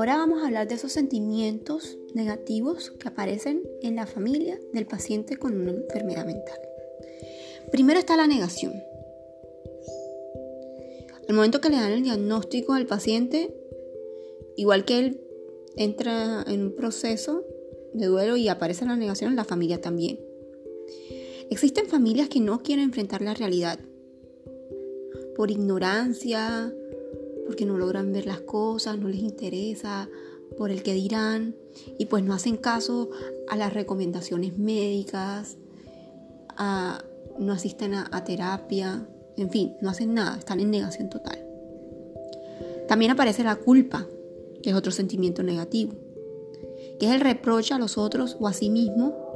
Ahora vamos a hablar de esos sentimientos negativos que aparecen en la familia del paciente con una enfermedad mental. Primero está la negación. Al momento que le dan el diagnóstico al paciente, igual que él entra en un proceso de duelo y aparece la negación, la familia también. Existen familias que no quieren enfrentar la realidad por ignorancia, porque no logran ver las cosas, no les interesa, por el que dirán, y pues no hacen caso a las recomendaciones médicas, no asisten a terapia, en fin, no hacen nada, están en negación total. También aparece la culpa, que es otro sentimiento negativo, que es el reproche a los otros o a sí mismo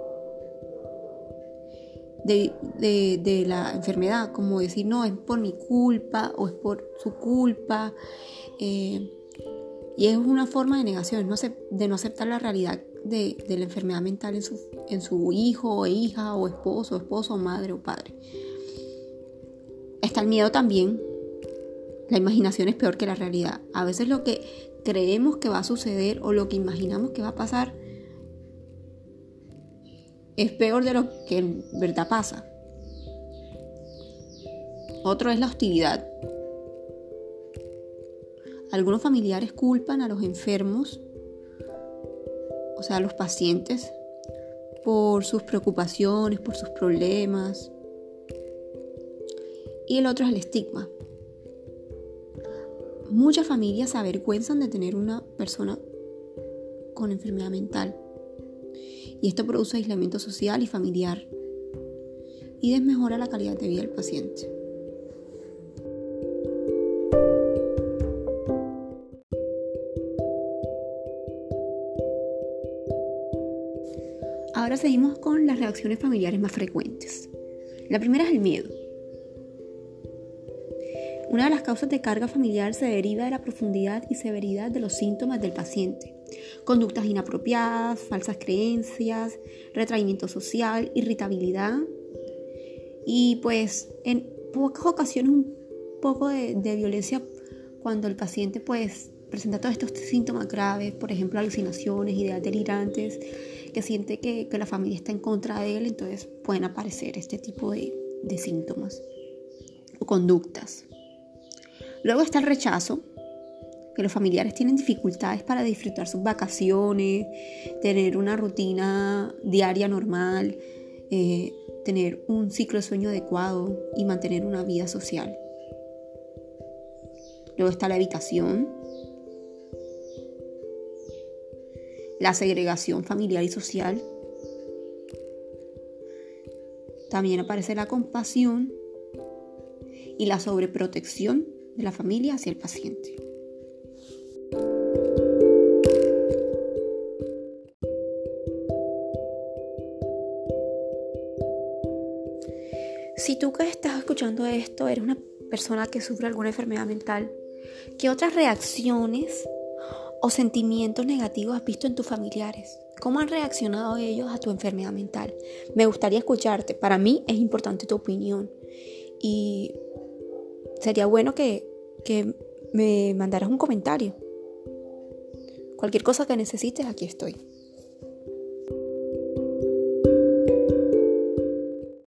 de, la enfermedad, como decir, no, es por mi culpa o es por su culpa. Eh, y es una forma de negación, de no aceptar la realidad de, la enfermedad mental en su, en su hijo o hija o esposo, esposo, madre o padre. Está el miedo también. La imaginación es peor que la realidad. A veces lo que creemos que va a suceder o lo que imaginamos que va a pasar es peor de lo que en verdad pasa. Otro es la hostilidad. Algunos familiares culpan a los enfermos, o sea, a los pacientes, por sus preocupaciones, por sus problemas. Y el otro es el estigma. Muchas familias se avergüenzan de tener una persona con enfermedad mental y esto produce aislamiento social y familiar y desmejora la calidad de vida del paciente. Ahora seguimos con las reacciones familiares más frecuentes. La primera es el miedo. Una de las causas de carga familiar se deriva de la profundidad y severidad de los síntomas del paciente. Conductas inapropiadas, falsas creencias, retraimiento social, irritabilidad y pues en pocas ocasiones un poco de, violencia cuando el paciente pues presenta todos estos síntomas graves, por ejemplo alucinaciones, ideas delirantes, que siente que, la familia está en contra de él, entonces pueden aparecer este tipo de síntomas o conductas. Luego está el rechazo, que los familiares tienen dificultades para disfrutar sus vacaciones, tener una rutina diaria normal, eh, tener un ciclo de sueño adecuado y mantener una vida social. Luego está la evitación, la segregación familiar y social. También aparece la compasión y la sobreprotección de la familia hacia el paciente. Si tú que estás escuchando esto eres una persona que sufre alguna enfermedad mental, ¿qué otras reacciones o sentimientos negativos has visto en tus familiares? ¿Cómo han reaccionado ellos a tu enfermedad mental? Me gustaría escucharte. Para mí es importante tu opinión. Y sería bueno que, me mandaras un comentario. Cualquier cosa que necesites, aquí estoy.